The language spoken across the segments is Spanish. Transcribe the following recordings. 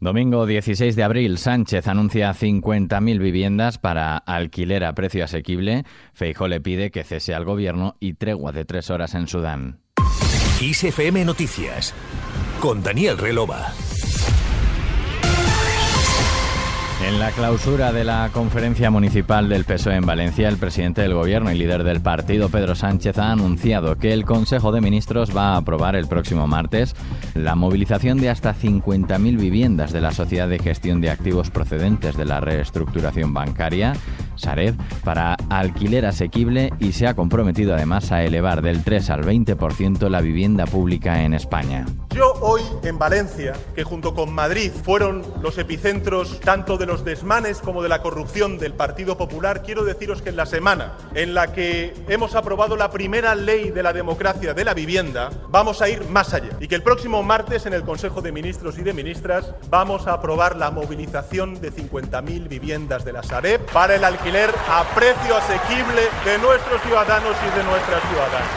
Domingo 16 de abril, Sánchez anuncia 50.000 viviendas para alquiler a precio asequible. Feijó le pide que cese al gobierno y tregua de tres horas en Sudán. ISFM Noticias con Daniel Relova. En la clausura de la conferencia municipal del PSOE en Valencia, el presidente del gobierno y líder del partido, Pedro Sánchez, ha anunciado que el Consejo de Ministros va a aprobar el próximo martes la movilización de hasta 50.000 viviendas de la Sociedad de Gestión de Activos procedentes de la reestructuración bancaria, Sareb, para alquiler asequible y se ha comprometido además a elevar del 3 al 20% la vivienda pública en España. Yo hoy en Valencia, que junto con Madrid fueron los epicentros tanto de los desmanes como de la corrupción del Partido Popular, quiero deciros que en la semana en la que hemos aprobado la primera ley de la democracia de la vivienda, vamos a ir más allá. Y que el próximo martes en el Consejo de Ministros y de Ministras vamos a aprobar la movilización de 50.000 viviendas de la Sareb para el alquiler a precio asequible de nuestros ciudadanos y de nuestras ciudadanas.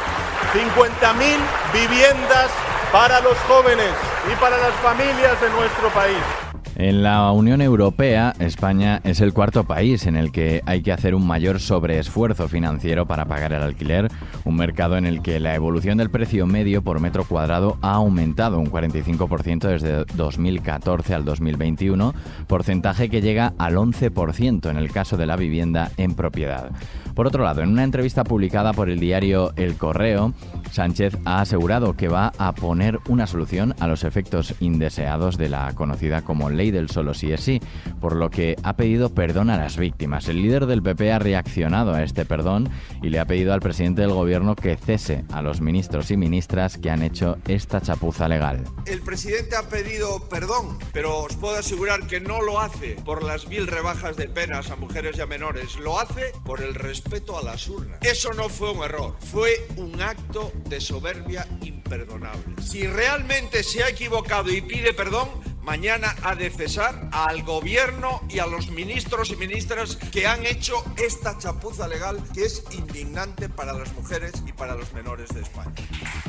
50.000 viviendas para los jóvenes y para las familias de nuestro país. En la Unión Europea, España es el cuarto país en el que hay que hacer un mayor sobreesfuerzo financiero para pagar el alquiler, un mercado en el que la evolución del precio medio por metro cuadrado ha aumentado un 45% desde 2014 al 2021, porcentaje que llega al 11% en el caso de la vivienda en propiedad. Por otro lado, en una entrevista publicada por el diario El Correo, Sánchez ha asegurado que va a poner una solución a los efectos indeseados de la conocida como ley del solo sí es sí, por lo que ha pedido perdón a las víctimas. El líder del PP ha reaccionado a este perdón y le ha pedido al presidente del gobierno que cese a los ministros y ministras que han hecho esta chapuza legal. El presidente ha pedido perdón, pero os puedo asegurar que no lo hace por las mil rebajas de penas a mujeres y a menores, lo hace por el respeto a las urnas. Eso no fue un error, fue un acto de soberbia imperdonable. Si realmente se ha equivocado y pide perdón, mañana ha de cesar al gobierno y a los ministros y ministras que han hecho esta chapuza legal que es indignante para las mujeres y para los menores de España.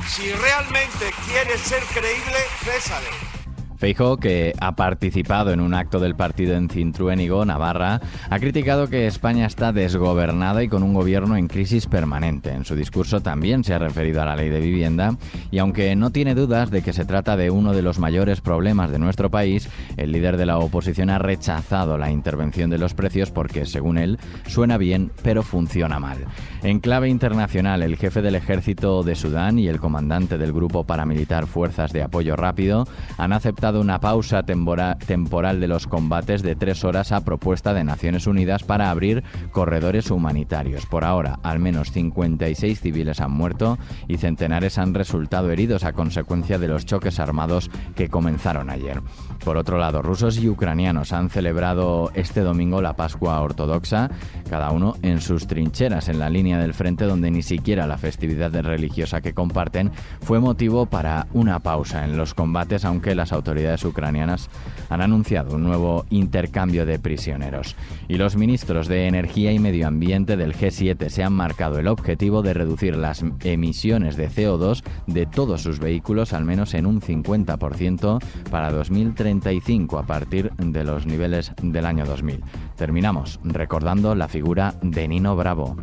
Si realmente quiere ser creíble, césale. Feijóo, que ha participado en un acto del partido en Cintruénigo, Navarra, ha criticado que España está desgobernada y con un gobierno en crisis permanente. En su discurso también se ha referido a la ley de vivienda y aunque no tiene dudas de que se trata de uno de los mayores problemas de nuestro país, el líder de la oposición ha rechazado la intervención de los precios porque, según él, suena bien pero funciona mal. En clave internacional, el jefe del ejército de Sudán y el comandante del grupo paramilitar Fuerzas de Apoyo Rápido han aceptado una pausa temporal de los combates de tres horas a propuesta de Naciones Unidas para abrir corredores humanitarios. Por ahora, al menos 56 civiles han muerto y centenares han resultado heridos a consecuencia de los choques armados que comenzaron ayer. Por otro lado, rusos y ucranianos han celebrado este domingo la Pascua Ortodoxa, cada uno en sus trincheras en la línea del frente donde ni siquiera la festividad religiosa que comparten fue motivo para una pausa en los combates, aunque las autoridades ucranianas han anunciado un nuevo intercambio de prisioneros. Y los ministros de Energía y Medio Ambiente del G7 se han marcado el objetivo de reducir las emisiones de CO2 de todos sus vehículos al menos en un 50% para 2035 a partir de los niveles del año 2000. Terminamos recordando la figura de Nino Bravo.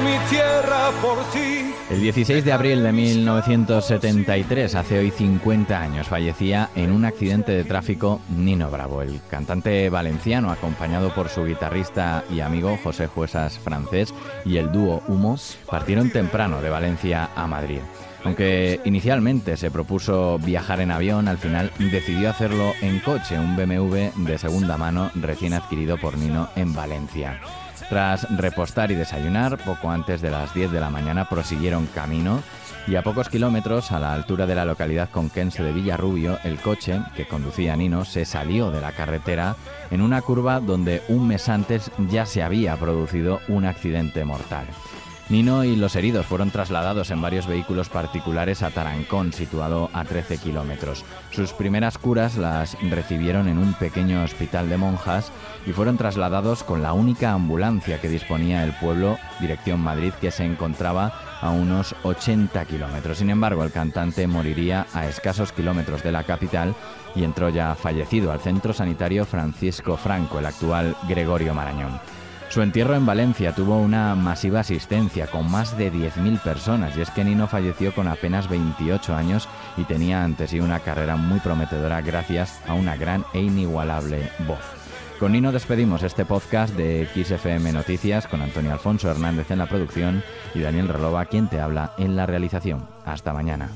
Mi tierra por ti. El 16 de abril de 1973, hace hoy 50 años, fallecía en un accidente de tráfico Nino Bravo, el cantante valenciano, acompañado por su guitarrista y amigo José Juesas francés y el dúo Humo, partieron temprano de Valencia a Madrid. Aunque inicialmente se propuso viajar en avión, al final decidió hacerlo en coche, un BMW de segunda mano recién adquirido por Nino en Valencia. Tras repostar y desayunar, poco antes de las 10 de la mañana prosiguieron camino y a pocos kilómetros, a la altura de la localidad conquense de Villarrubio, el coche que conducía Nino se salió de la carretera en una curva donde un mes antes ya se había producido un accidente mortal. Nino y los heridos fueron trasladados en varios vehículos particulares a Tarancón, situado a 13 kilómetros. Sus primeras curas las recibieron en un pequeño hospital de monjas y fueron trasladados con la única ambulancia que disponía el pueblo, dirección Madrid, que se encontraba a unos 80 kilómetros. Sin embargo, el cantante moriría a escasos kilómetros de la capital y entró ya fallecido al centro sanitario Francisco Franco, el actual Gregorio Marañón. Su entierro en Valencia tuvo una masiva asistencia con más de 10.000 personas y es que Nino falleció con apenas 28 años y tenía ante sí una carrera muy prometedora gracias a una gran e inigualable voz. Con Nino despedimos este podcast de XFM Noticias con Antonio Alfonso Hernández en la producción y Daniel Relova quien te habla en la realización. Hasta mañana.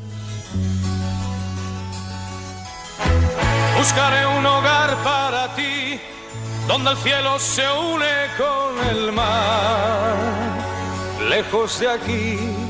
Buscaré un hogar para donde el cielo se une con el mar, lejos de aquí